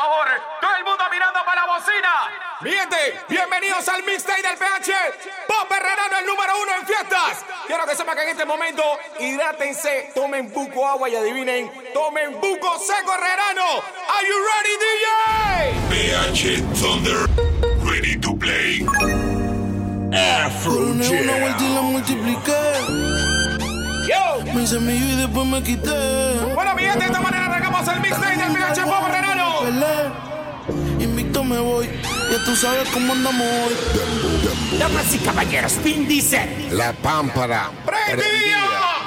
favor. Todo el mundo mirando para la bocina. Miente, bienvenidos al mixtape del PH. Pop Herrerano, el número uno en fiestas. Quiero que sepan que en este momento hidrátense, tomen buco agua y adivinen, tomen buco seco Herrerano. Are you ready, DJ? PH Thunder, ready to play. Afro Una vuelta y la multipliqué. Yo. Me hice y después me quité. Bueno, mi gente, de esta manera arrancamos el mixtape del PH Pop Herrerano. Pelé, invicto me voy. Ya tú sabes cómo andamos hoy. Damas y caballeros, Pin dice: La pámpara. ¡Prendida!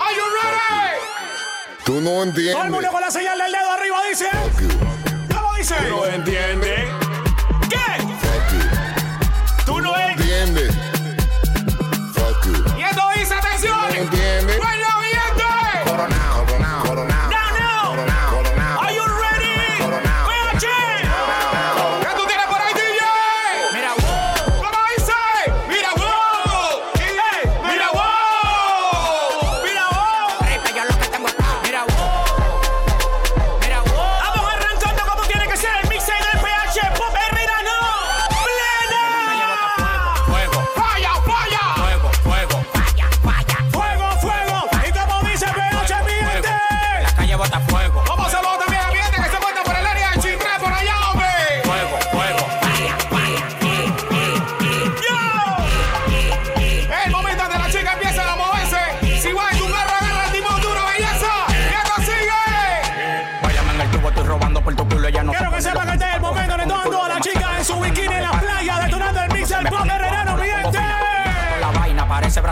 ¡Are you ready? Tú no entiendes. Todo el mundo con la señal del dedo arriba dice: ¿Cómo dice? No entiende.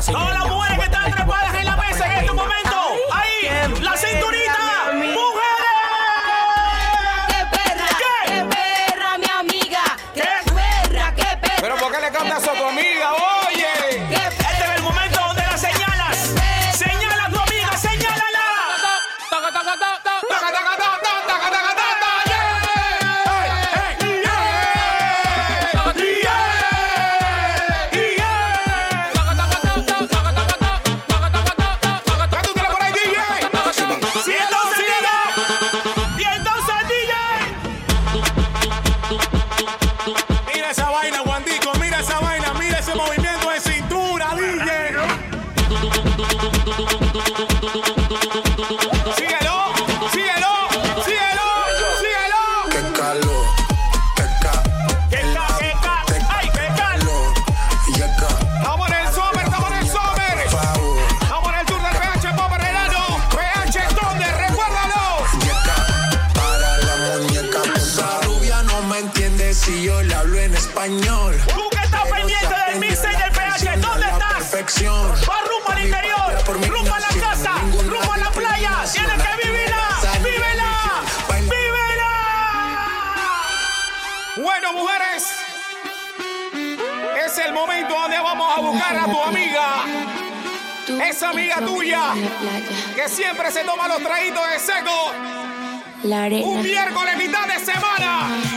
así. Hola, que siempre se toma los traguitos de seco. Un miércoles mitad de semana.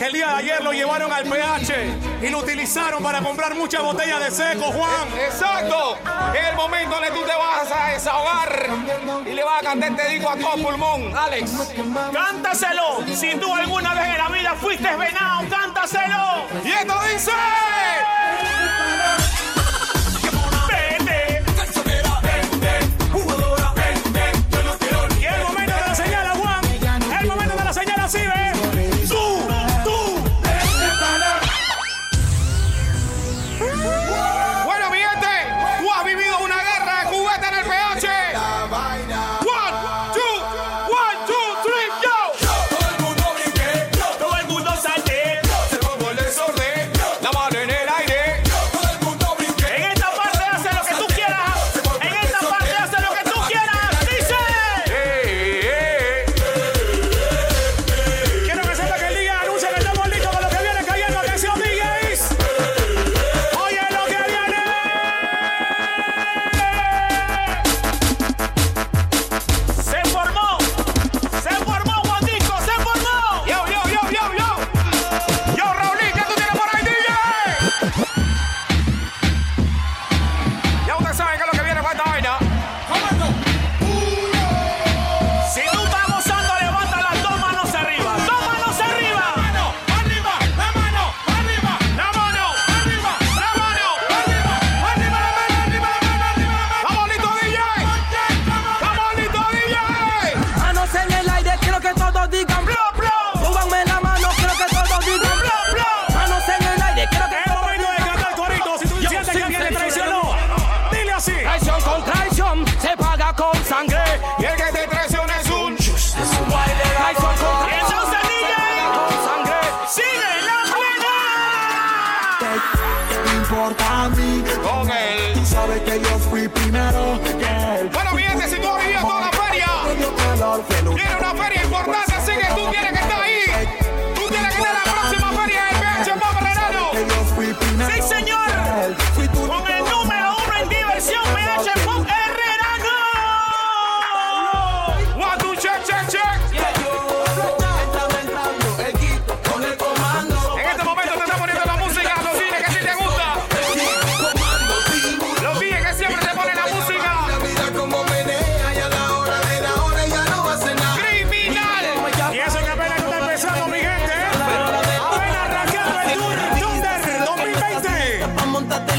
que el día de ayer lo llevaron al PH y lo utilizaron para comprar muchas botellas de seco, Juan. Exacto. Es el momento en el que tú te vas a desahogar y le vas a cantar este te digo a todo pulmón, Alex. Cántaselo. Si tú alguna vez en la vida fuiste venado, cántaselo. Y esto dice...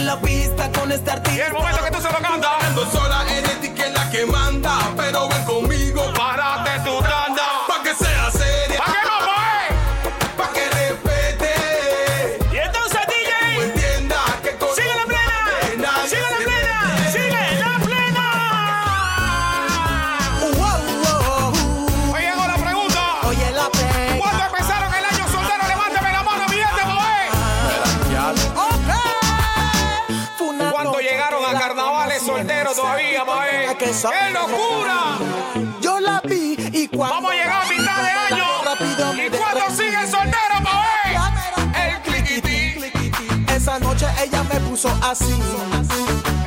en la pista con este artista. El momento que tú se lo cantas. en ¡Qué locura! Yo la vi y cuando. Vamos a llegar a mitad de año. Y cuando sigue soltero, pa' ver. El cliquití. Esa noche ella me puso así.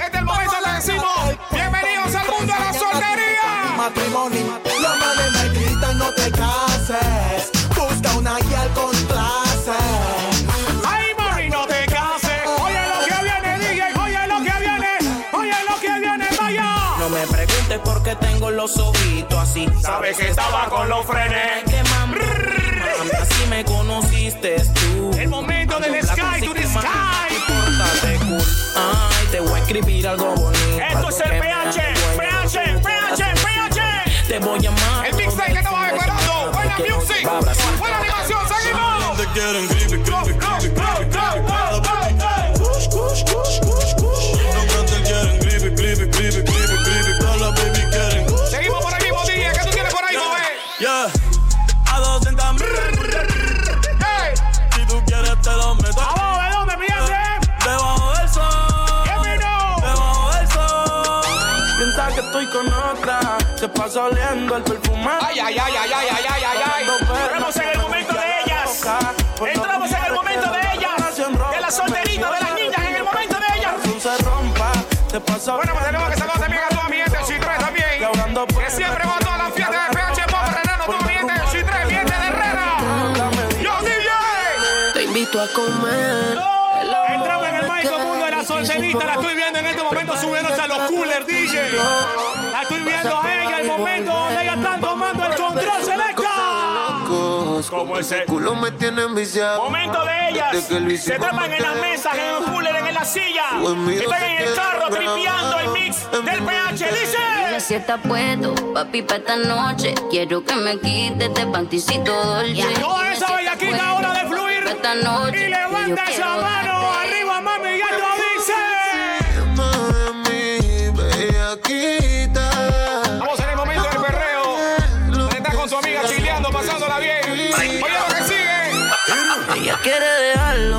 Este es el momento le decimos: Bienvenidos al mundo de la soltería. Matrimonio. Los males me gritan: No te cases. Busca una guía al contrario. porque tengo los ojitos así. Sabes que estaba con los frenes. Que así me conociste tú. El momento del sky to the sky. Pórtate cool. Ay, te voy a escribir algo bonito. Esto es el PH, PH, PH, PH. Te voy a amar. El mixtape que estaba esperando. Buena music. Buena animación, seguimos. oliendo el perfume. Ay, ay, ay, ay, ay, ay, ay, ay, ay Entramos en el momento de ellas. Entramos en el momento de ellas. De las solteritas, de las niñas, en el momento de ellas. Bueno, pues tenemos que Como ese culo me tiene enviciado. Momento de ellas. Se trepan en las mesas, en los coolers, en la silla. Están en el carro tripeando el mix del PH. Dice. Dime si está puesto, papi, para esta noche. Quiero que me quite este panticito dolce. Toda esa bellaquita ahora de fluir. Esta noche, y levanta esa mano arriba, mami, ya lo dice. Más de. Quiere dejarlo.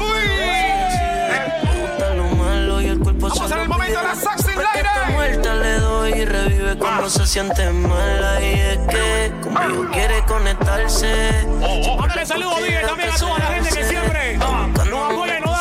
Malo y el cuerpo Vamos en el momento de la le doy y revive cuando ah. se siente mala. Y es que conmigo ah. quiere conectarse. Oh, oh. Mándale saludos, también a toda la gente que siempre nos apoya y nos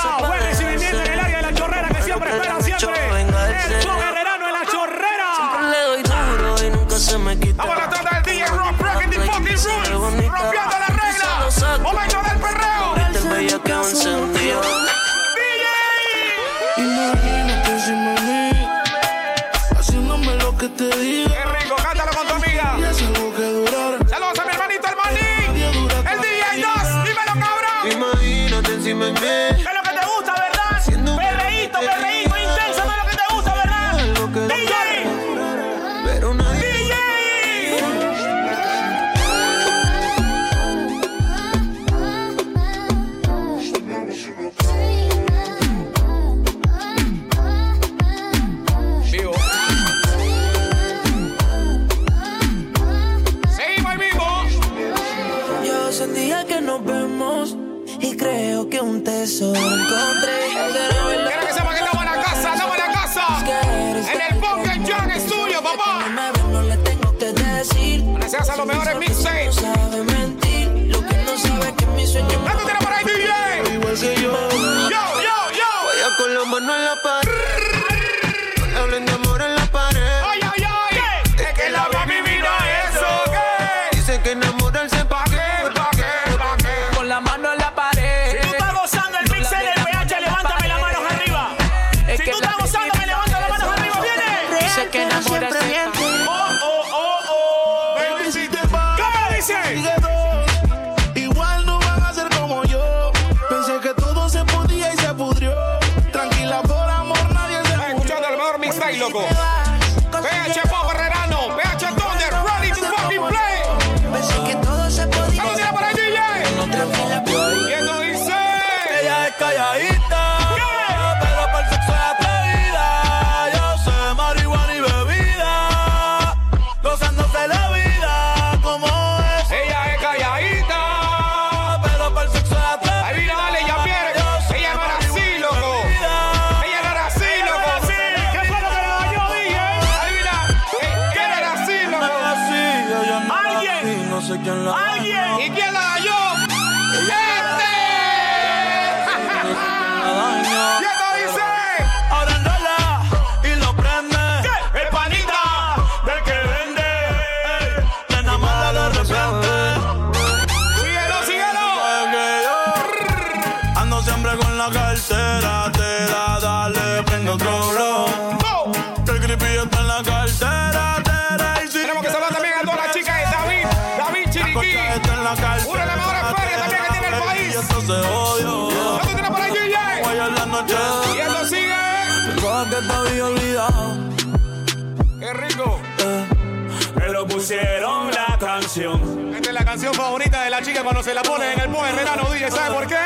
pusieron la canción. Esta es la canción favorita de la chica cuando se la pone en el pobre Renano DJ. ¿Sabe por qué?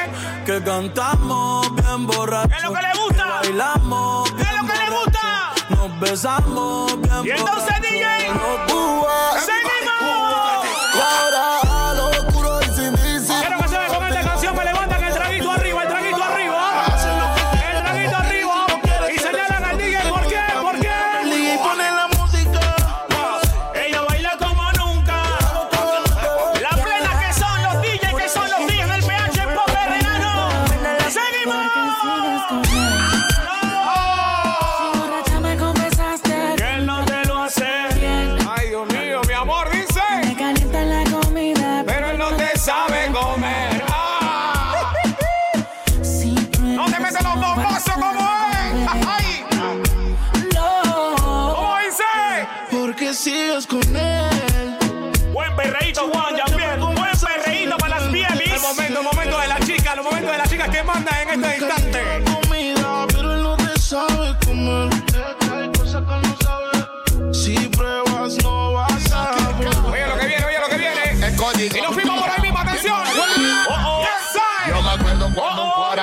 Que cantamos bien borrachos. Es lo que le gusta. Que bailamos. Bien es lo que borracho. le gusta. Nos besamos bien Y entonces, borracho. DJ. No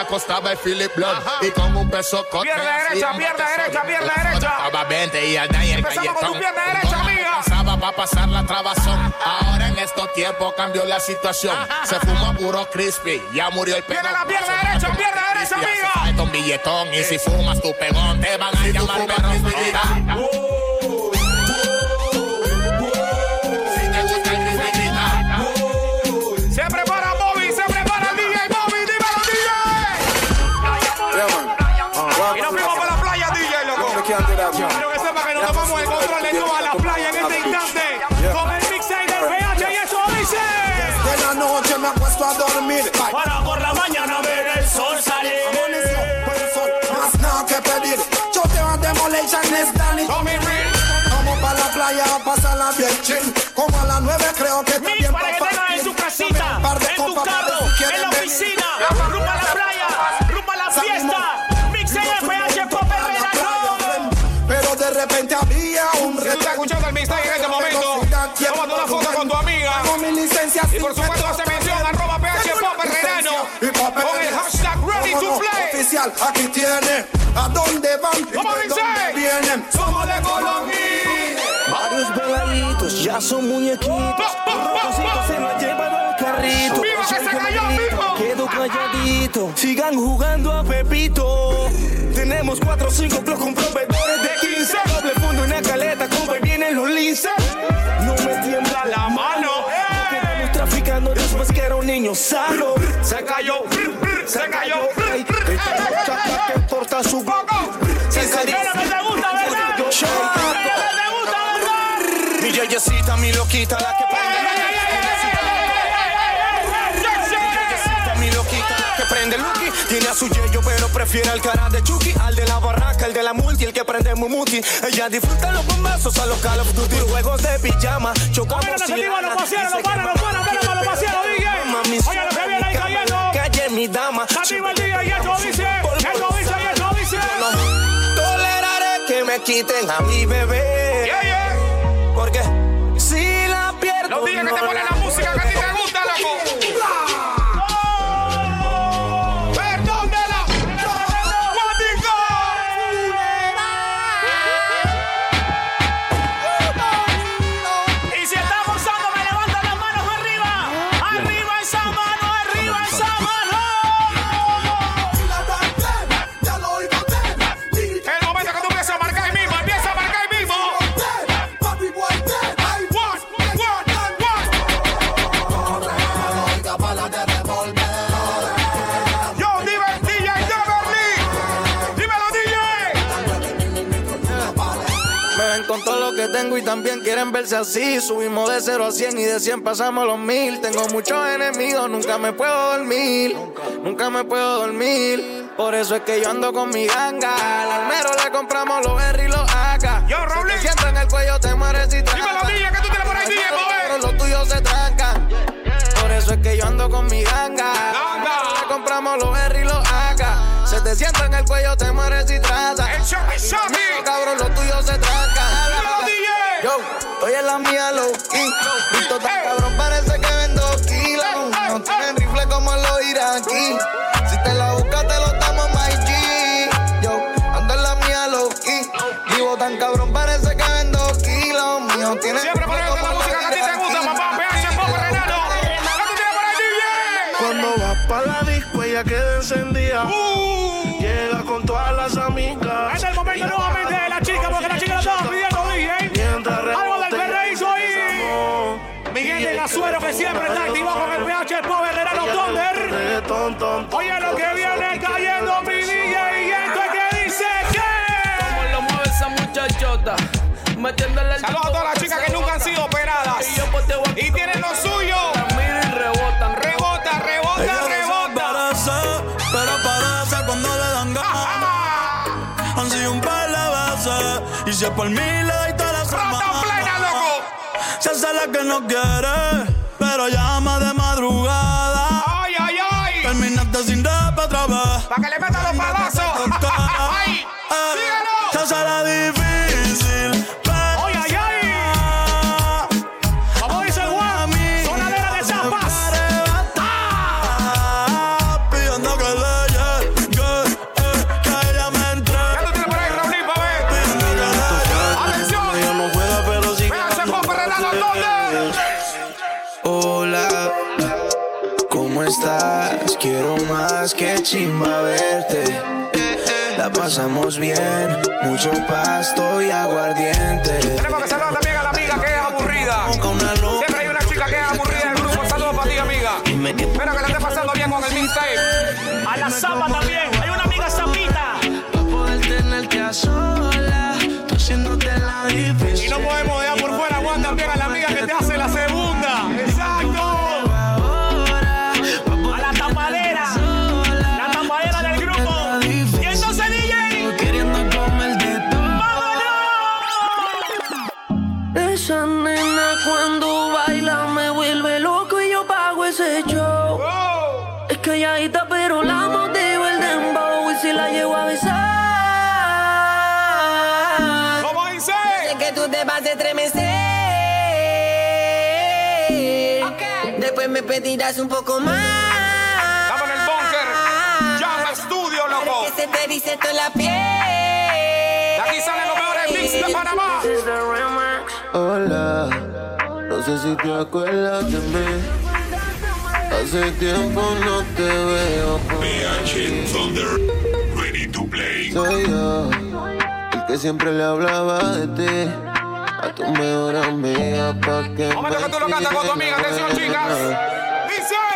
cuando un cuara costaba el Philip Blood y con un beso con Pierna derecha, pierna derecha, pierna derecha. Estaba 20 y allá en el Empezamos con tu pierna derecha, amiga. Pasaba para pasar la trabazón. Ahora en estos tiempos cambió la situación. Se fuma puro crispy, ya murió el pegón. Viene la pierna derecha, pierna derecha, amiga. Un billetón y si fumas tu pegón te van a llamar perro. Voy a demolition es Danny. Tommy Reed. Vamos para la playa a pasarla bien chill. Como a las nueve creo que está Mix bien para que tengas en tu casita, en tu carro, en la oficina, rumba a la playa, rumba a la fiesta. Mix en el PH Pop Herrera. Pero de repente había un Si tú estás escuchando el mixtape en este momento, tómate una foto con tu amiga. Con mi licencia Y por supuesto hace mención arroba PH Pop Herrerano con el hashtag ready to play. Oficial, aquí tiene. ¿A dónde van? ¿Y ¿Cómo de dice? dónde vienen? Somos de Colombia. Varios peladitos ya son muñequitos. Rocositos se la llevan al carrito. ¡Viva que se cayó, mijo! Quedo calladito. Sigan jugando a Pepito. Tenemos cuatro o cinco blogs con proveedores de 15. Doble fondo en la caleta, compa, y vienen los linces. No me tiembla la mano. Quedamos traficando después que era un niño sano. Porta su Es lo que te gusta, ¿verdad? Lo que te gusta, ¿verdad? Mi yeyecita, mi loquita, la que prende Lucky. Tiene a su yeyo, pero prefiere al cara de Chucky. Al de la barraca, el de la multi, el que prende Mumuti. Ella disfruta los bombazos a los Call of Duty. Juegos de pijama, chocamos Mira, y nos activan los lana, paseros, dice los panas, que los panas, mira para los paseros, DJ. Mami, Oye, lo que viene ahí cayendo. Calle mi dama. Activa el DJ y esto dice, dice y esto dice. No toleraré que me quiten a mi bebé. Yeah, yeah. Porque si la pierdo. Los días que te no ponen la tengo y también quieren verse así. Subimos de 0 a 100 y de 100 pasamos a los 1000. Tengo muchos enemigos, nunca me puedo dormir. Nunca me puedo dormir. Por eso es que yo ando con mi ganga. Al almero le compramos los R y los AK. Yo, Raulín. Si te siento en el cuello, te mueres y te Dímelo, DJ, ¿qué tú tienes por ahí, DJ? Pero los tuyos se trancan. Por eso es que yo ando con mi ganga. Ganga. Le compramos los R y los AK. Se te sienta en el cuello, te mueres y trazas. El. Cabrón, los tuyos se trancan. Yo, estoy en la mía low key. Visto tan cabrón, parece Saludos a todas las chicas que nunca han sido operadas. Y, tienen lo suyo. Mira y rebotan, rebota, rebota, Ella rebota. Parece, pero parece cuando le dan ganas. han sido un par de veces. Y si por mí le doy toda la semana. plena, loco! Se hace la que no quiere, pero llama de madrugada. Terminaste sin pasamos bien. Mucho pasto y aguardiente. Tenemos que saludar también a la amiga que es aburrida. Siempre hay una chica que es aburrida del grupo. Saludos para ti, amiga. Espero que la esté pasando bien con el mixtape. A la zapa también. tú te vas a estremecer. Okay. Después me pedirás un poco más. Estamos en el bunker. Llama estudio, loco. Que se te dice toda la piel. De aquí salen los mejores mix de Panamá. Hola, no sé si te acuerdas de mí. Hace tiempo no te veo. Thunder, ready to play. Soy yo que siempre le hablaba de ti. A tu mejor amiga, pa' que. Momento que tú lo cantas con tu amiga, atención, chicas. Dice.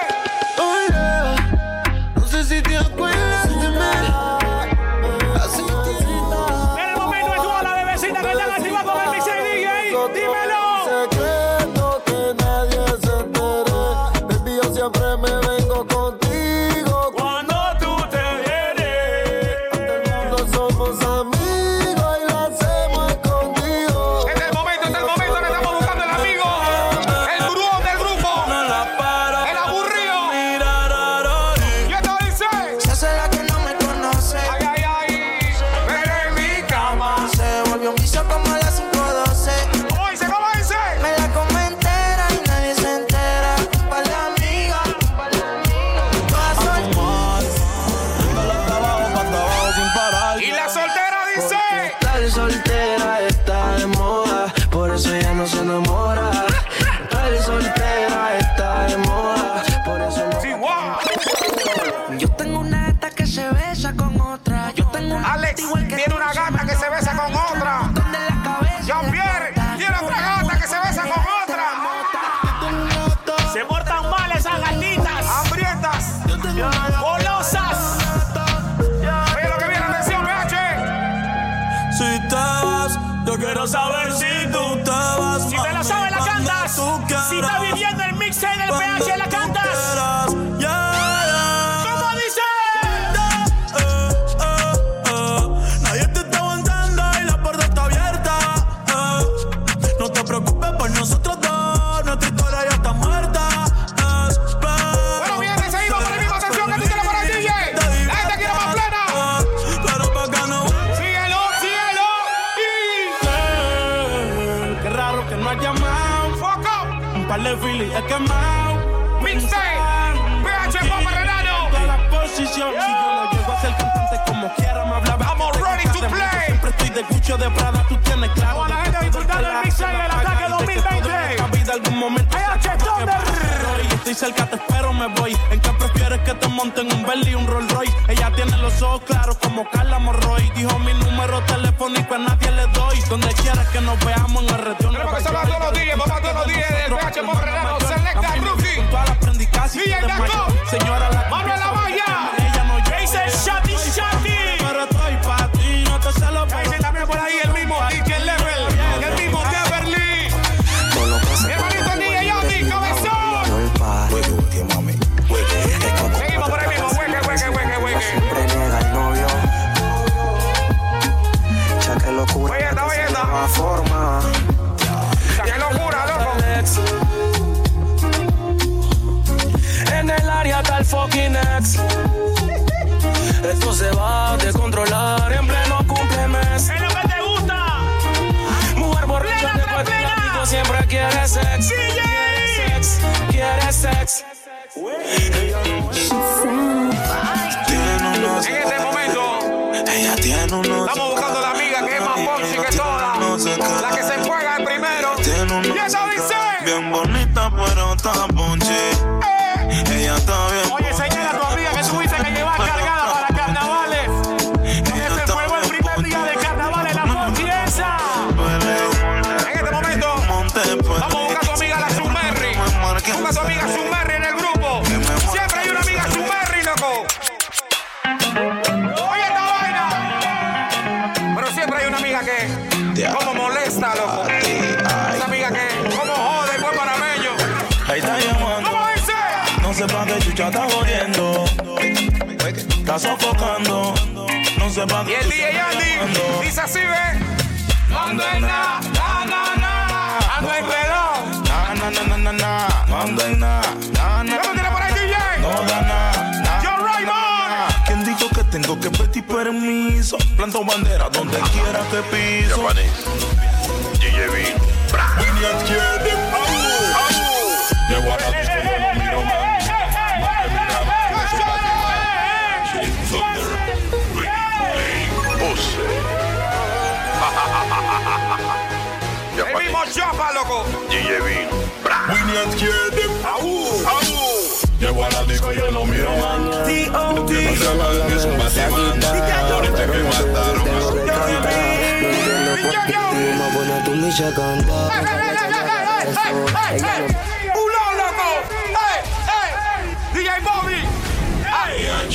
Quiero saber si tú te vas. Si te la sabes, la cantas. Si estás viviendo el mix en el PH, la Gucci de Prada, tú tienes claro. Vamos a la gente disfrutando el mix y el ataque 2020. vida algún momento. Y estoy cerca, te espero, me voy. ¿En qué prefieres que te monten un Bentley y un Rolls Royce? Ella tiene los ojos claros como Carla Morroy. Dijo mi número telefónico, a nadie le doy. Donde quieras que nos veamos en el retorno. Pero que se va todos los días, vamos a todos los días. El PH Morrerano, Selecta Rookie. DJ Naco. Sex. Tiene unos En este momento, Ella tiene unos estamos buscando la amiga que es más ponchi que todas. La que se juega el primero. Y eso dice. Bien bonita, pero está chucha está jodiendo. Está sofocando. No sé pa' Y el DJ Andy dice así, ve. No ando en nada, na, na, na. Ando en reloj. Na, na, na, na, na, na. No ando en nada. Na, na, ¿Qué tú tienes por ahí, DJ? No da nada. na, Raymond. na. ¿Quién dijo que tengo que pedir permiso? Planto bandera donde quiera que piso. Vine aquí de loco. Vine aquí de Llego a la disco, yo no miro más. No se van, eso me activan. Ahorita que mataron. Que cantar. No entiendo por qué tú me pones tu micha a cantar.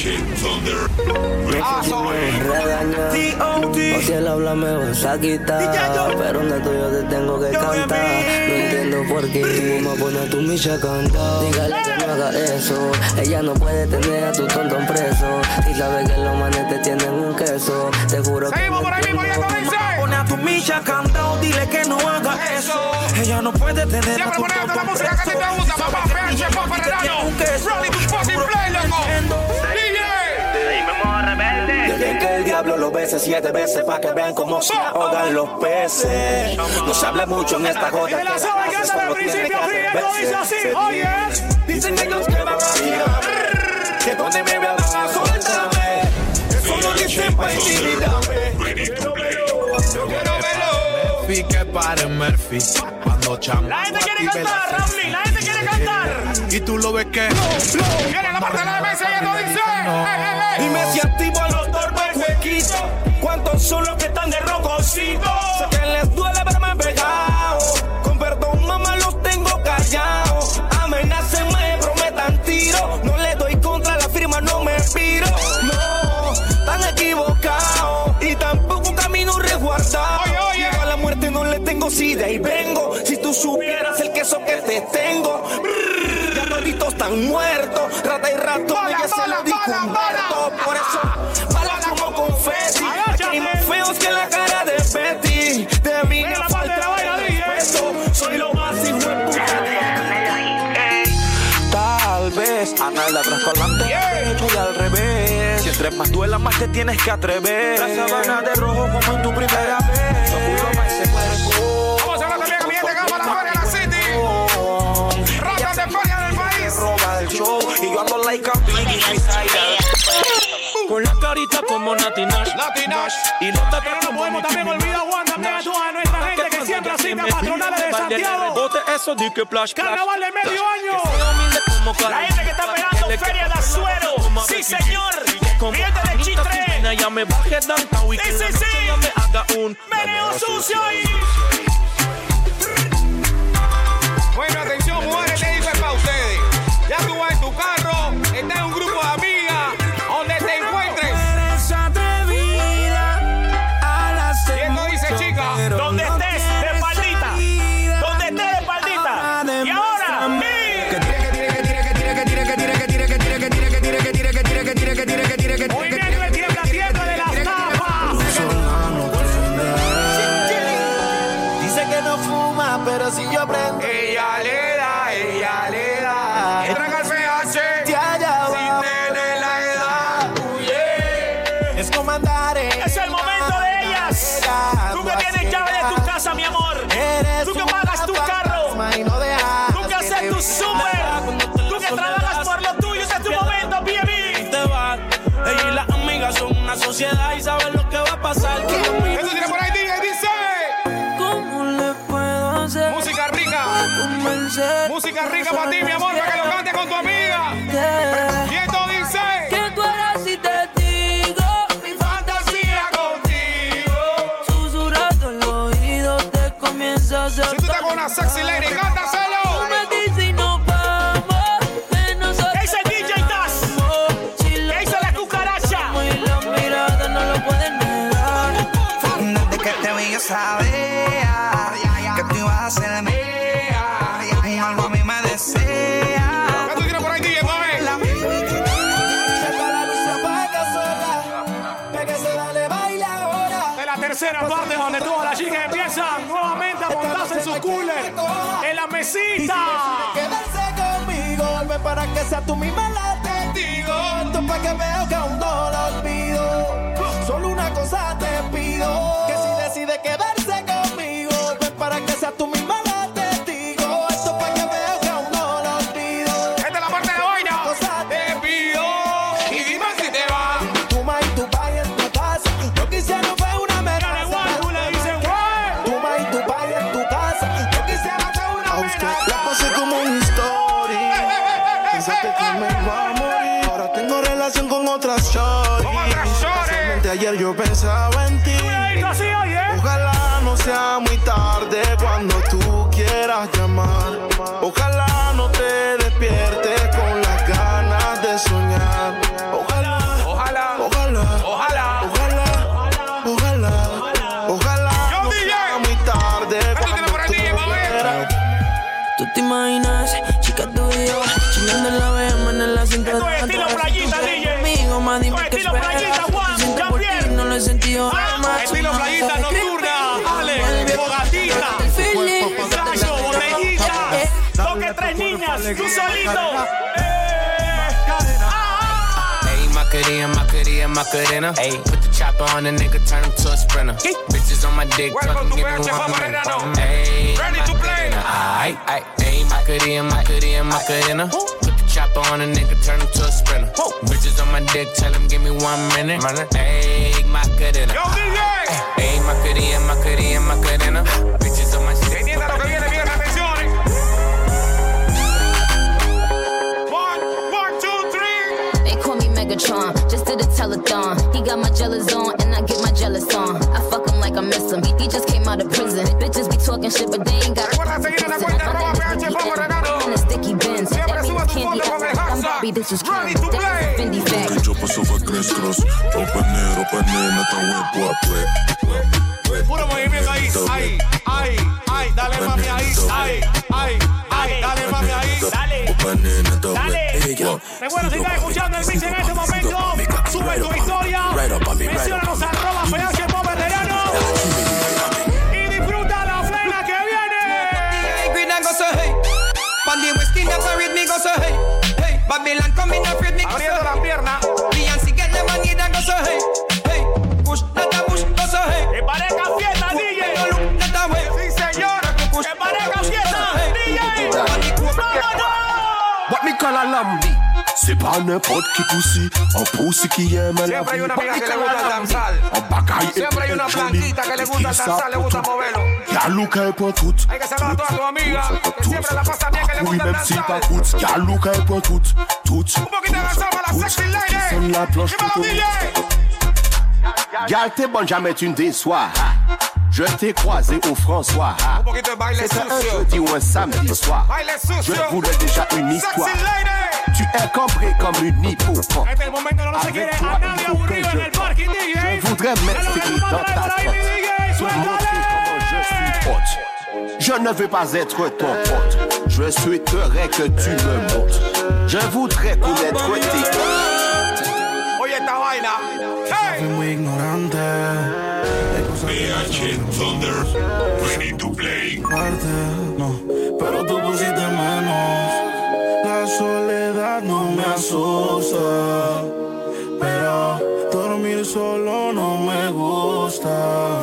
Ah, regaña. O si él habla me vas a quitar. Pero donde tú yo te tengo que cantar. No entiendo por qué tú me pones tu micha a cantar. Dígale que no haga eso. Ella no puede tener a tu tonto preso. Y sabe que los manes te tienen un queso. Te juro que. Seguimos por ahí dice. Pone a tu micha cantado, dile que no haga eso. Ella no puede tener a Siempre tu tonto la música que a ti te gusta, papá. PH, papá, Renano. Ready diablo lo bese siete veces para que vean cómo se ahogan los peces. No se habla mucho en esta joda. Que la sabe que hasta el principio friendo dice así, oye. Dicen ellos que van a ir, que donde me vean van a soltarme. Eso lo dicen para intimidarme. Murphy, que pare Murphy. La gente quiere cantar, Ramli, la gente quiere cantar. Y tú lo ves que. Viene la parte de la mesa y lo dice. Ey. Dime si activo a los torpes huequitos. ¿Cuántos son los que están de rococito? Sé que les duele verme pegado. Tengo sida y vengo. Si tú supieras el queso que te tengo. Brrr, Ya toditos están muertos. Rata y rato, Bala, ya se bala, lo dijo bala, Humberto. bala. Por eso, balas como confeti. Aquí hay más feos que la cara de Betty. De mí no la la falta vaina, DJ. respeto. Soy lo más hijo puta. Tal vez para adelante, derecho y al revés. Si entre más duela, más te tienes que atrever. La sabana de rojo como en tu primera vez. Yo ando like a Biggie freestyler. Con la carita como Nati Nash. Nati Nash. Y los Pero no podemos también olvidar, Juan, también a toda nuestra gente que siempre asiste patronales de Santiago. Bote eso, di que plash. Carnaval de medio año. La gente que está pegando Feria de Azuero. Sí, señor. Cliente de Chitre. Ya me baje downtown y Sí, sí, sí. ya me haga un Meneo sucio y... Bueno, sexy lady, Tú cántaselo. me dices y nos vamos que nosotros ¿Qué dice el DJ Das? Si lo ¿Qué dice la cucaracha? y la mirada no lo pueden negar Desde que te vi yo sabía que tú ibas a ser mía. Algo a mí me desea. ¿Qué tú tienes por ahí, DJ, la tercera parte donde todas las chicas empiezan nuevamente cooler. En la mesita. Quédate conmigo, ven para que sea tú misma la testigo. Esto para que veo que aún no lo olvido. Solo una cosa te pido, que si decides quedarse ayer yo pensaba en ti. Ojalá no sea muy tarde cuando tú quieras llamar. Ojalá no te despiertes tres niñas, tú solito. Eh, ah, Hey, Macarena, Macarena, Macarena. Hey, put the chopper on the nigga, turn him to a sprinter. Bitches on my dick, Welcome fucking to give me one minute. Hey, Ready to play. Aight, aight. Hey, Macarena, Macarena, Macarena. Put the chopper on the nigga, turn him to a sprinter. Bitches on my dick, tell him give me one minute. Hey, Macarena. Yo, DJ. Hey, Macarena, Macarena, Macarena. Megatron, just did a telethon. He got my jealous on, and I get my jealous on. I fuck him like I miss him. He, he just came out of prison. Bitches be talking shit, but they ain't got Recuerda seguir en la cuenta arroba PH Popo Renano. I'm in a sticky Benz. Siempre That suba means tu candy foto con el I'm hashtag. Barbie, this is Ken. Ready to That play. is Fendi bag. Yo paso fue cross cross. Open it, open it, no tan huevo a play. Puro movimiento ahí, ahí, ahí, ahí, dale mami ahí, ahí, ahí, ahí, dale mami ahí, dale. Dale. Recuerda, si estás escuchando el mix en este momento, sube tu historia, menciónanos arroba PH Pop Veterano y disfruta la plena que viene. Green and go so hey. Pandy whiskey never read me go so hey. Hey, Babylon come in afraid me go so Abriendo la pierna. El qui danzar, le gusta sape moverlo. tout. Y'a look un peu tout. Hay que saludar a toda tu amiga, que siempre la pasa bien, que le Oui, gusta el même si pas danzar. tout. Y'a look un peu tout. Tout. Un poquito de danzar para la sexy lady. Sonne la cloche Dímelo, tout. DJ. Gal, t'es bonne, jamais tu me déçois. Je t'ai croisé au François. Un poquito de baile C'était un sucio. jeudi ou un samedi soir. Baile Je sucio. voulais déjà une histoire. Sexy lady. Tu es cambré comme une hippocampe. Este es el momento, no se quiere a nadie aburrido en el parking, DJ. Je voudrais Es lo que m'exprimer tú dans mandas ta por ahí, spot. mi DJ. Te montrer comment je suis ¡Suéltale! hot. Je ne veux pas être ton pote. Je souhaiterais que tu me montres. Je voudrais connaître tes Oye esta vaina. Hey. Muy ignorante. PH Thunder, ready to play. parte, no, pero tú pusiste menos. La soledad no me asusta, pero dormir solo no me gusta.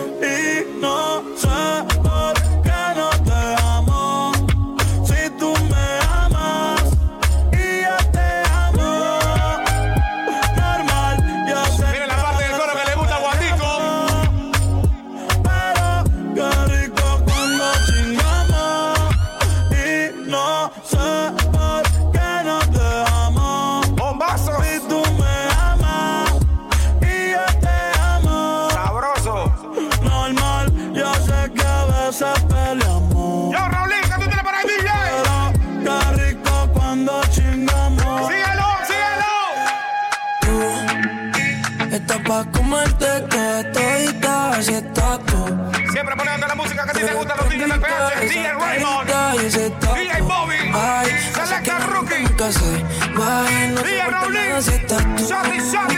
Se vayan, no DJ importa Raulín. nada si estás tú. Shotty, Shotty.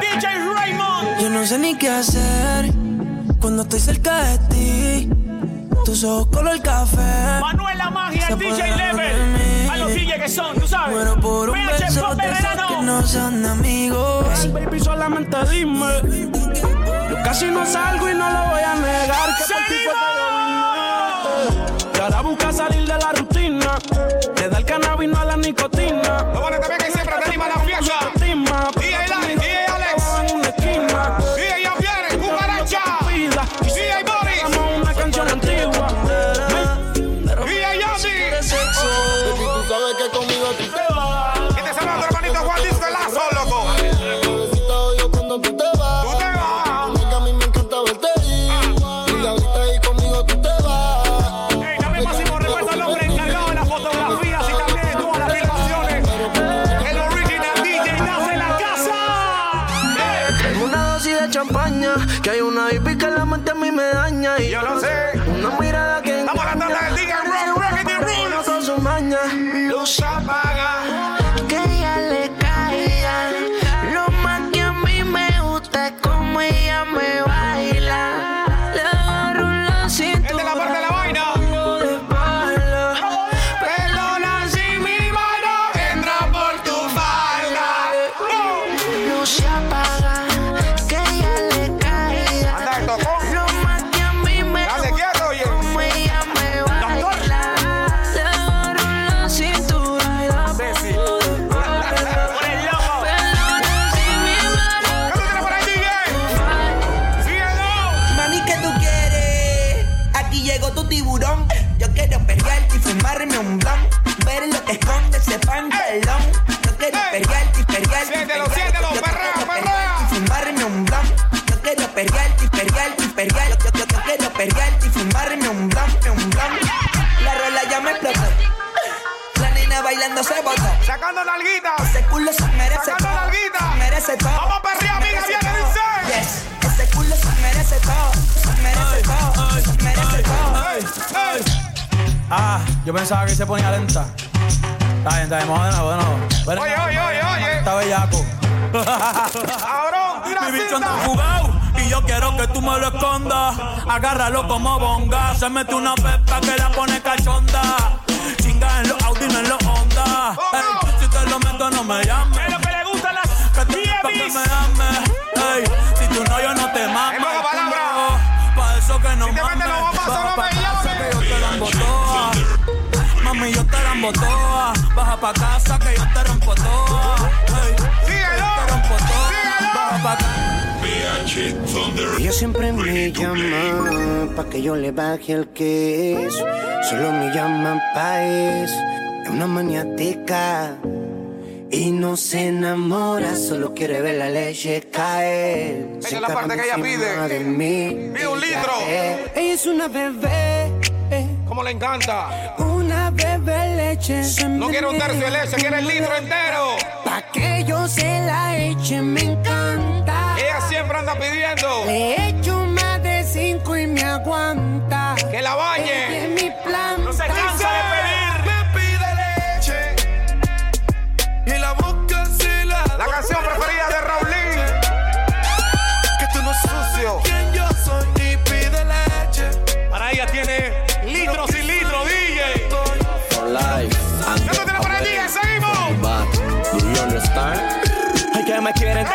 DJ Raymond. Yo no sé ni qué hacer cuando estoy cerca de ti. Tus ojos color café. Manuel La Magia, el DJ Level. A los DJ que son, tú sabes. Muero por un PH beso de esos que no son amigos. Baby, solamente dime. Yo casi no salgo y no lo voy a negar. Que por ti fue ahora busca salir de la rutina. Le da el cannabis, no a la nicotina. Que hay una hippie que la mente a mí me daña. Y Yo no sé. Pensaba que se ponía lenta. Está bien, está bien, vamos de nuevo, de nuevo. Ven, Oye, oye, oye, oye. Está bellaco. Cabrón, tira Mi bicho anda jugado y yo quiero que tú me lo escondas. Agárralo como bonga. Se mete una pepa que la pone cachonda. Chinga en los Audi, no en los Honda. Ey, si te lo meto, no me llames. Es lo que le gustan las Que tú que me ames. Ey, si tú no, yo no te mames. En palabras. no, Pa' eso que no Si te mames. metes los Baja no me llames. Que rompo toa. Baja pa' casa que yo te rompo toa. Ey, Síguelo. te rompo toa. Síguelo. Baja pa' casa. Ella siempre me llama pa' que yo le baje el queso. Solo me llama pa' eso. Es una maniática. Y no se enamora, solo quiere ver la leche caer. Esa Se es la parte que ella pide. de mí. Pide un litro. es- Ella es una bebé. Como le encanta. Bebé leche. No quiere un tercio de leche, quiere el litro entero. Pa' que yo se la eche, me encanta. Ella siempre anda pidiendo Le echo más de cinco y me aguanta. que la Este bañe. es mi plan. Me quieren.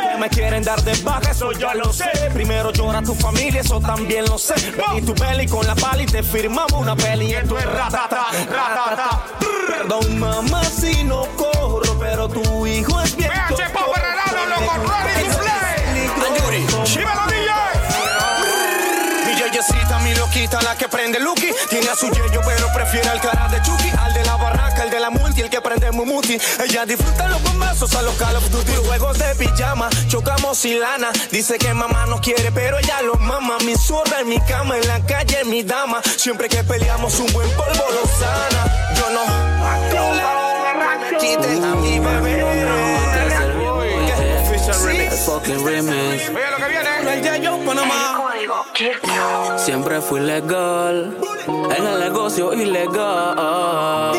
Que me quieren dar de baja, eso ya lo sé. Primero llora tu familia, eso también lo sé. Y tu peli con la pala y te firmamos una peli. Y esto es ratata, ratata. Perdón, mamá, si no corro, pero tu hijo es bien. PH Pop Herrerano, loco, to play. Dímelo, DJ. Mi yeyecita, mi loquita, la que prende Lucky. Tiene a su yeyo, pero prefiere al cara de Chucky. Al de la barraca, el de la multi, el que que prendemos muti. Ella disfruta los bombazos a los Call of Duty. Juegos de pijama, chocamos sin lana. Dice que mamá no quiere, pero ella lo mama. Mi zorra en mi cama, en la calle, mi dama. Siempre que peleamos, un buen polvo fucking remix. Oye, lo que viene. El Yayo Panamá. Siempre fui legal en el negocio ilegal.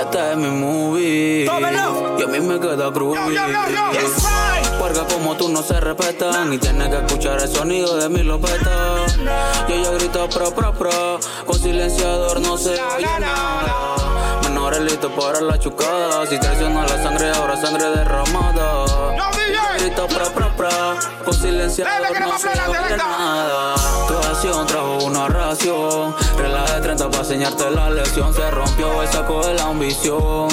Este es mi movie. Y a mí me queda groovy. Porque como tú no se respetan y tienes que escuchar el sonido de mi lopeta. Yo ya grito pro pro pro. Con silenciador no se oye nada. Menores listos para la chucada. Si traiciona la sangre, ahora sangre derramada. Grito pro pro pro. Con silenciador no se oye nada. Tu acción trajo una ración. Regla de 30 para enseñarte la lección. Se rompió el saco de la ambición.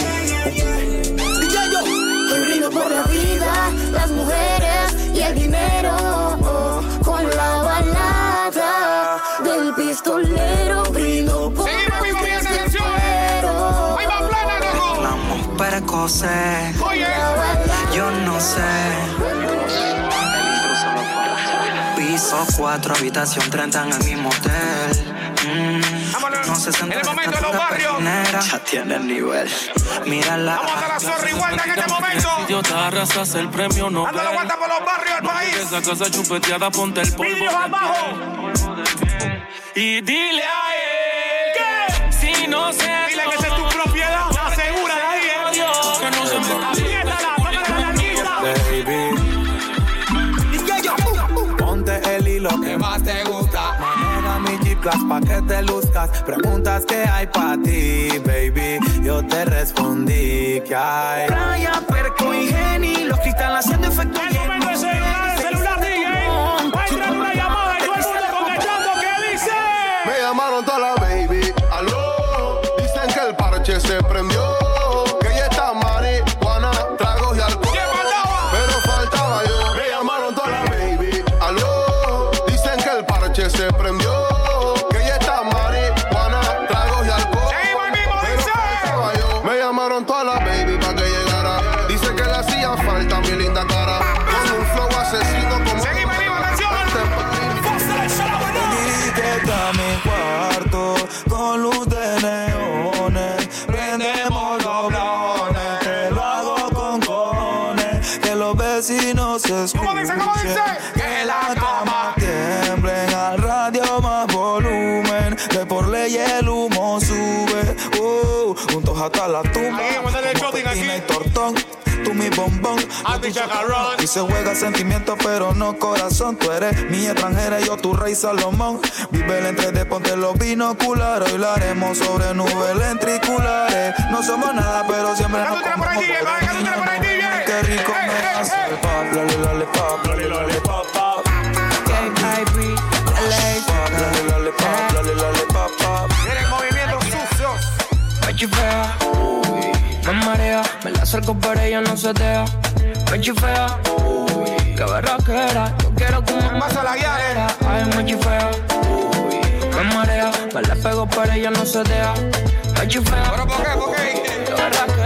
Brindo por la vida, las mujeres y el dinero. Con la balada del pistolero. Brindo por hombres de fuero. Hablamos precoces. Yo no sé. Piso 4, habitación 30 en el mismo hotel. Mm, no se En el momento de los barrios. Ya tiene el nivel. Mírala. Vamos a la zorra igual en este momento. Idiota, arrasas el premio no. Dando la vuelta por los barrios del país. Esa casa chupeteada, ponte el polvo. Vidrios abajo. Y dile a él que si no se G-Class pa' que te luzcas. Preguntas que hay pa' ti, baby. Yo te respondí que hay. Playa, perco y geni, los cristales haciendo efecto. El momento de celular, el celular, DJ. Va a entrar una llamada y todo el mundo contestando. ¿Qué dice? Me llamaron toda la Y se juega sentimiento, pero no corazón. Tú eres mi extranjera y yo tu rey Salomón. Vive el entre de ponte los binoculares. Hoy lo haremos sobre nubes lentriculares. No somos nada, pero siempre nos comemos Qué rico me hace el pop, lale, lale, pop, lale, lale, pop, pop. Pop, lale, lale, pop, lale, lale, pop, pop. Tienen movimientos sucios. Me chifea, me marea, me la acerco pero ella no se deja. Me chifea, que berraquera, yo quiero que me pasa la guía, Ay, me chifea, me marea, me la pego pero ella no se deja. Me chifea, ¿Pero por qué? ¿Por qué? que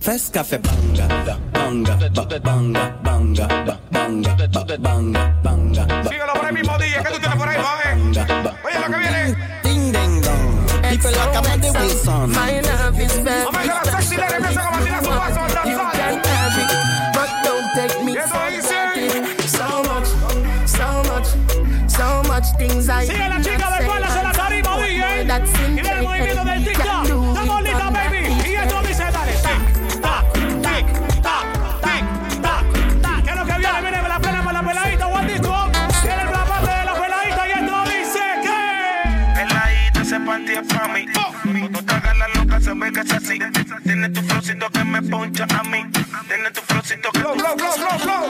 Fes café banga, da, banga, ba, banga, banga, ba, banga, ba, banga, banga, ba, Síguelo por ahí mismo, DJ. ¿Qué tú tienes por ahí, va, Oye lo que viene. ding ding dong. People like a man de Wilson. My love is bad. Vamos a ver la sexy lady. Empieza como a tirar su paso al You danzar. can have it, but don't take me Eso for dice. granted. So much, so much, so much things I Sigue Tiene tu flowcito que me poncha a mí. Tiene tu flowcito que. Flow, flow, flow, flow, flow.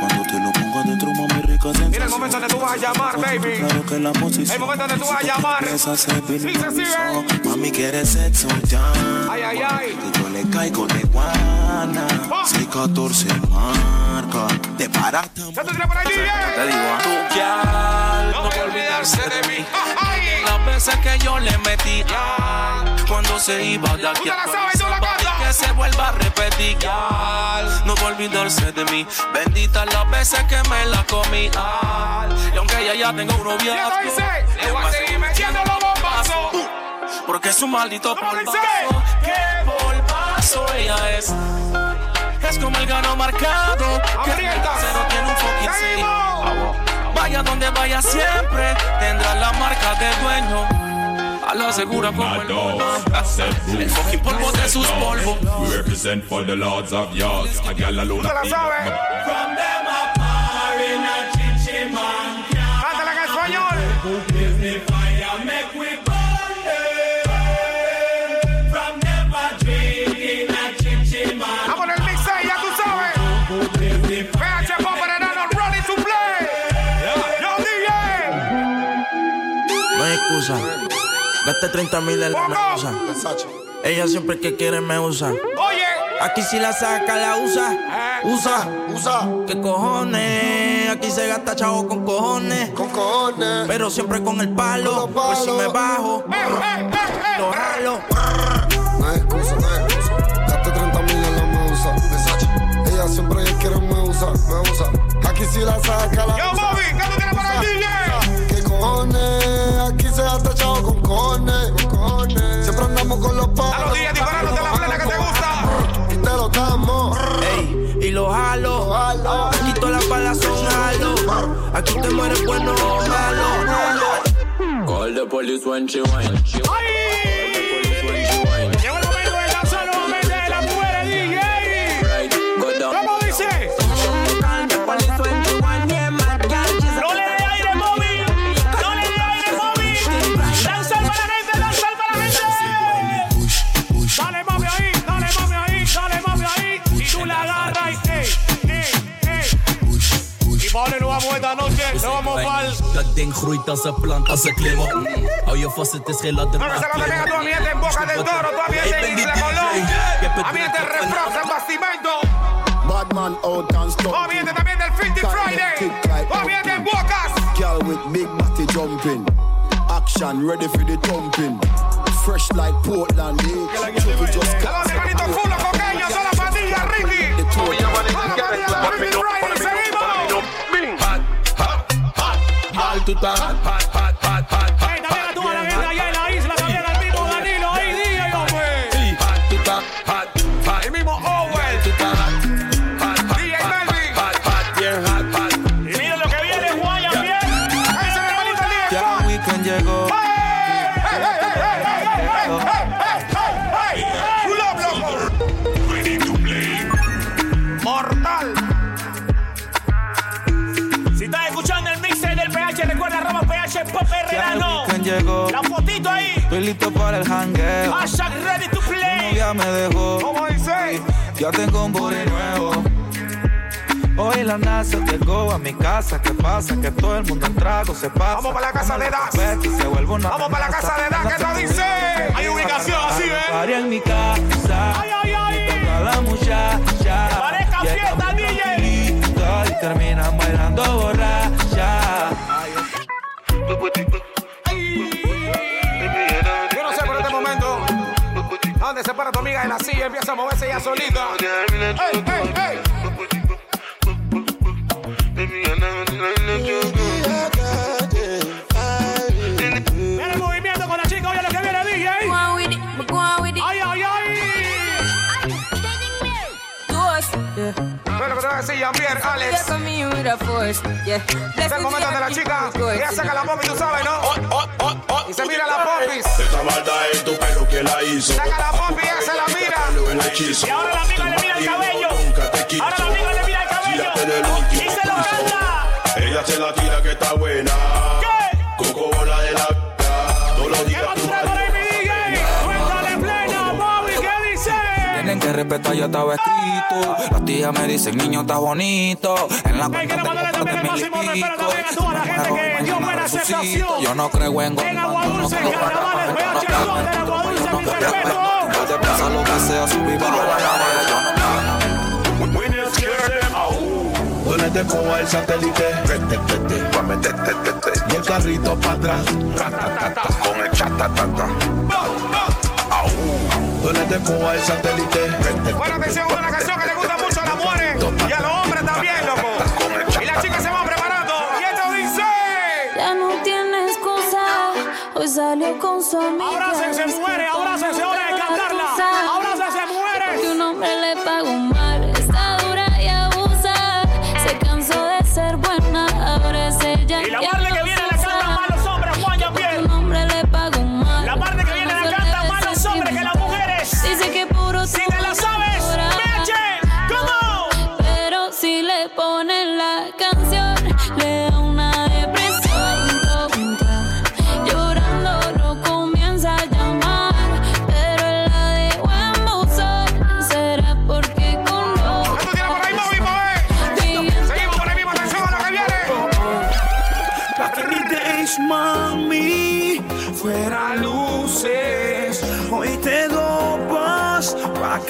Cuando te lo pongo adentro, mami, rica sensación. Mira el momento donde tú vas a llamar, baby. Claro que la posición. El momento donde tú vas a llamar. Dice así. Eh. Mami, quieres sexo ya. Ay, ay, ay. Yo le caigo de guana. Ah. Soy 14 marca. Te paraste. ¿Qué te tiras por ahí, Te digo, ah, tu que no olvidarse de mí. Las veces que yo le metí, gal, cuando se iba de aquí a la que se vuelva a repetir, gal, no puede olvidarse de mí. Bendita las veces que me la comí, gal, y aunque ella ya tenga un ¿Qué noviazgo? Le voy a seguir metiendo los bombazos. porque es un maldito ¿Cómo polvazo. ¿Qué polvazo ella es? Es como el gano marcado. Que tiene un. Seguimos. Vaya donde vaya siempre, tendrá la marca de dueño. A la segura como el mono. El fucking polvo de sus polvos. We represent for the lords of yards. A gal alone. Gasté 30 mil en la medusa. Ella siempre que quiere me usa. Oye. Aquí si la saca, la usa. Eh. Usa, usa. ¿Qué cojones? Aquí se gasta chavo con cojones. Con cojones. Pero siempre con el palo. Por si me bajo, Eh, eh, eh, lo eh. jalo. No hay excusa, no hay excusa. Gaste 30 mil en la medusa. Ella siempre quiere me usa, me usa. Aquí si la saca, la Yo, usa. Bobby, con los palos. A los días disparándote la plena que te gusta. Y te lo damos. Ey, y lo jalo. Jalo. Aquí todas las balas son jalo. Aquí te mueres bueno o malo. Call the police when she whine. ¡Ay! is heel klein. Dat ding groeit als een plant, als een klimop. Hou je vast, het is geen ladder. Ik ben die DJ. Badman out and Oh, Obviamente también del Filthy Friday. Obviamente en Bocas. Girl with big body jumping. Action ready for the thumping. Fresh like Portland. Yeah. Chubby just got. tout die. Listo para el jangueo. Hashtag ready to play. novia me dejó. ¿Cómo dice? Ya tengo un booty nuevo. Hoy la NASA llegó a mi casa. ¿Qué pasa? Que todo el mundo en trago se pasa. Vamos para la casa de una Vamos para la casa de Das, ¿qué nos dice? Hay ubicación así, ¿eh? En mi casa. ¡Ay, ay, ay! Toca la muchacha. Parezca fiesta, DJ. Y terminan bailando borracha. pega empieza a moverse ya solita. Hey. Mira el movimiento con la chica, oye lo que viene DJ. Ay, ay, ay. Bueno, que te voy a decir, Jean-Pierre, Alex. Yeah. Se comentan de la chica. Ella saca la momi, tú sabes, ¿no? Y se mira la pompis. Esta maldad en tu pelo que la hizo. Saca la pompi y ella se la mira. Y ahora la amiga le mira el cabello. Nunca te quiso. Ahora la amiga le mira el cabello. Y se lo canta. Ella se la tira que está buena. ¿Qué? Que que respetar ya estaba escrito. Las tías me dicen, niño, estás bonito. En la cuenta tengo par de mil y pico. Mañana mañana resucito. Yo no creo en En agua dulce, creo que en agua dulce, mi respeto. Puede pasar lo que sea, bajo la yo no te el satélite, vete, vete, y el carrito para atrás, con el chatatata. Donde te pongo el satélite, Buena atención, una canción que le gusta mucho a las mujeres y a los hombres también, loco. Y las chicas se van preparando. Y esto dice. Ya no tiene excusa, hoy salió con su amiga. Abrácense, mujeres, abrácense, hora de cantarla. Abrácense, mujeres. Que un hombre le pagó mal,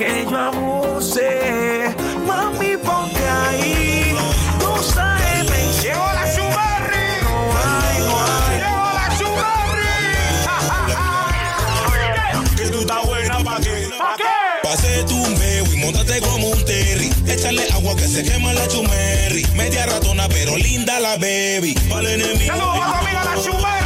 que yo abuse. Mami, ponte ahí. Tú sabes, me Llegó la Chubarri. Llegó la Chubarri. Que tú estás buena pa' qué. ¿Pa' qué? Pase tu meo y montate como un terry. Échale agua que se quema la chumerri. Media ratona, pero linda la baby. Para el enemigo. Saludos a tu amiga la Chubarri,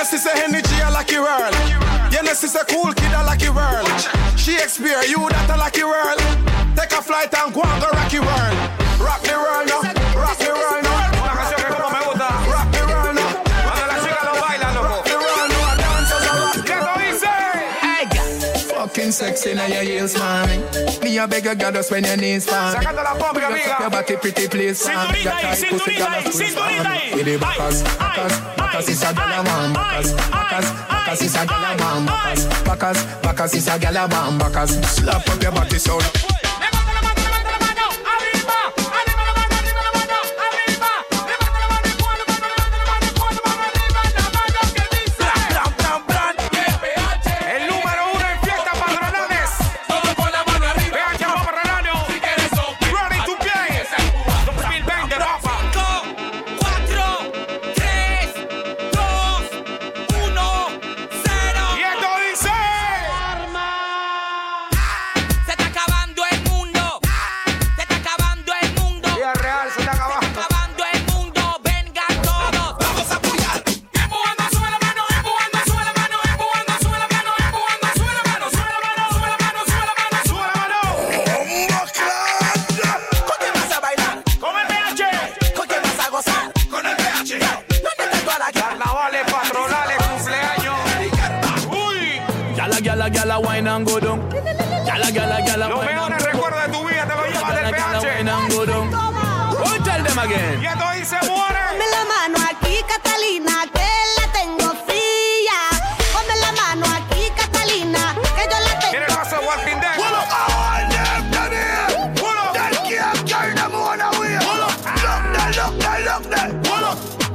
know, she's a Henny G, a lucky world. You know, she's a cool kid, a lucky world. Shakespeare, you that a lucky world. Take a flight and go and go rocky world. Rock the world now, rock the world now. Una canción que como me gusta. Rock the world now. Cuando las chicas lo bailan, loco. Rock the world now. Dancers are rock. ¿Qué esto dice? Fucking sexy now your heels, mommy. Me a beg you, girl, just when your knees for me. Sacando la pompa, Bring up amiga. your body, pretty please, for me. Cinturita ahí, Your tight pussy, cinturita girl, ahí, just squeeze for me. cinturita ahí. With the Ay, backers, backers, backers is a gyal a man, backers, backers, backers is a gyal a man, backers, backers, backers is a gyal a man, backers. Slap up your body so.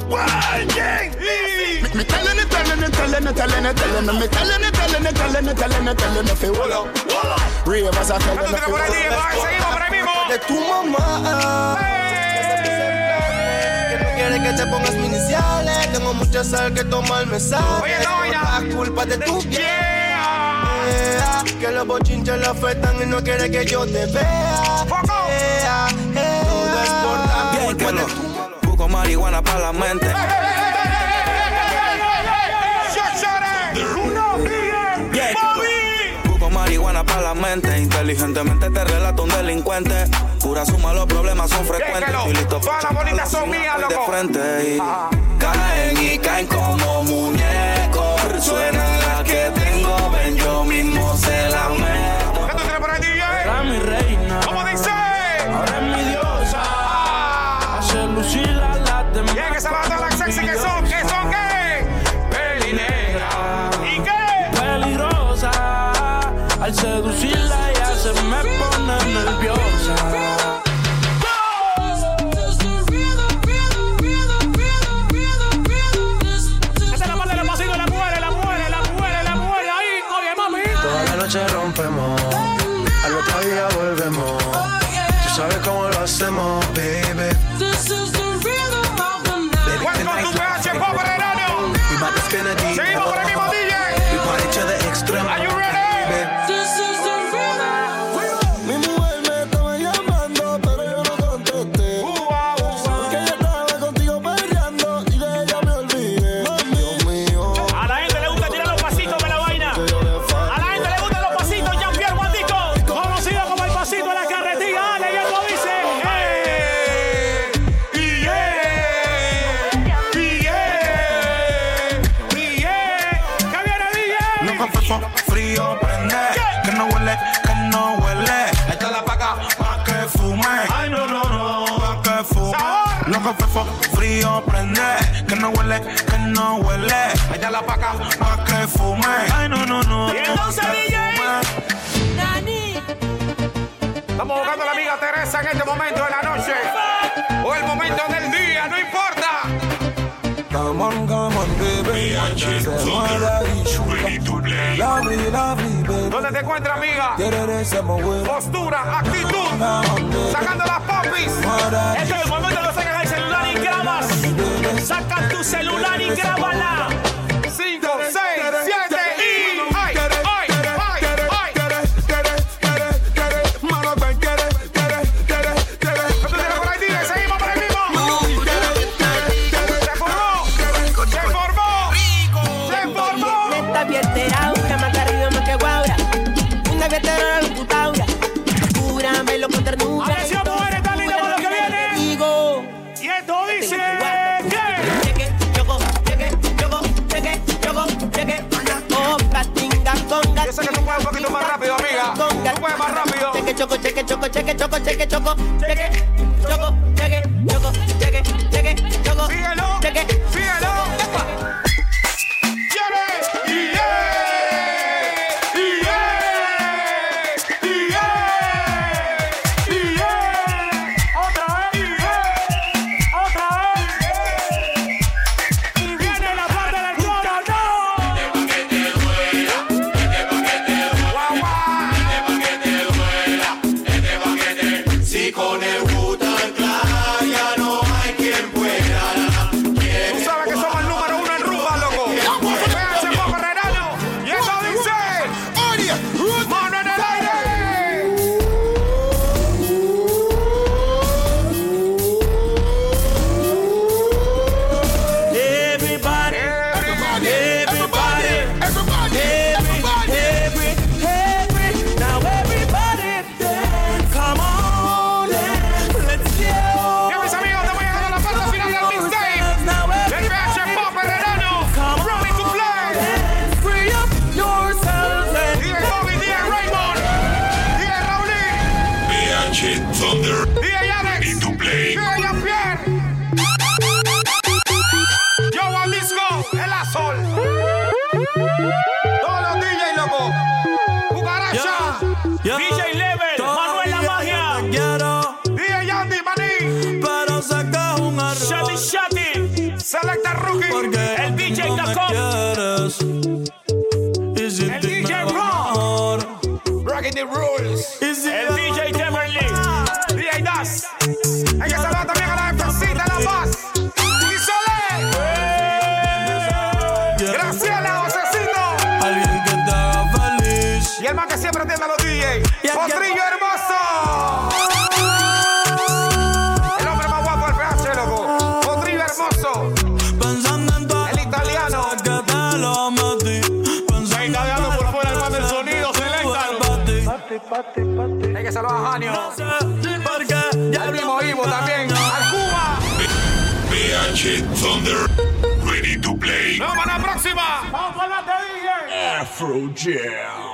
Me telling it, telling it, telling it, telling it, telling it, me telling it, telling it, telling it, telling it, telling it, fi hold up. Ravers are telling it, fi hold up. De tu mamá. Que no quiere que te pongas mis iniciales. Tengo mucha sal que tomar me sabe. La culpa de tu. Yeah, Que los bochinches le afectan y no quiere que yo te vea. Yeah, yeah. Todo es por la culpa de tu marihuana para la mente. Marihuana para la mente. Inteligentemente te relato un delincuente. Pura suma, los problemas son frecuentes. Estoy listo las bonitas son mías, de loco. frente y caen y caen como muñecos. Suena fefo, frío, prende. Que no huele, que no huele. Allá la paca, más que fume. Ay, no, no, no. Y entonces, DJ. Dani. Estamos buscando a la amiga Teresa en este momento de la noche. O el momento del día, no importa. Come on, come on, baby. Se mueve y chuta. Lovely, lovely, baby. ¿Dónde te encuentras, amiga? Postura, actitud. Sacando las popis. Este es el momento Saca tu celular y grábala. cheque, choco, cheque, choco, cheque. Silikone, Hut años. No sé por qué. También. Al Cuba. PH Thunder. Ready to play. ¡Vamos a la próxima! ¡Vamos a la te dije! Afro Jam.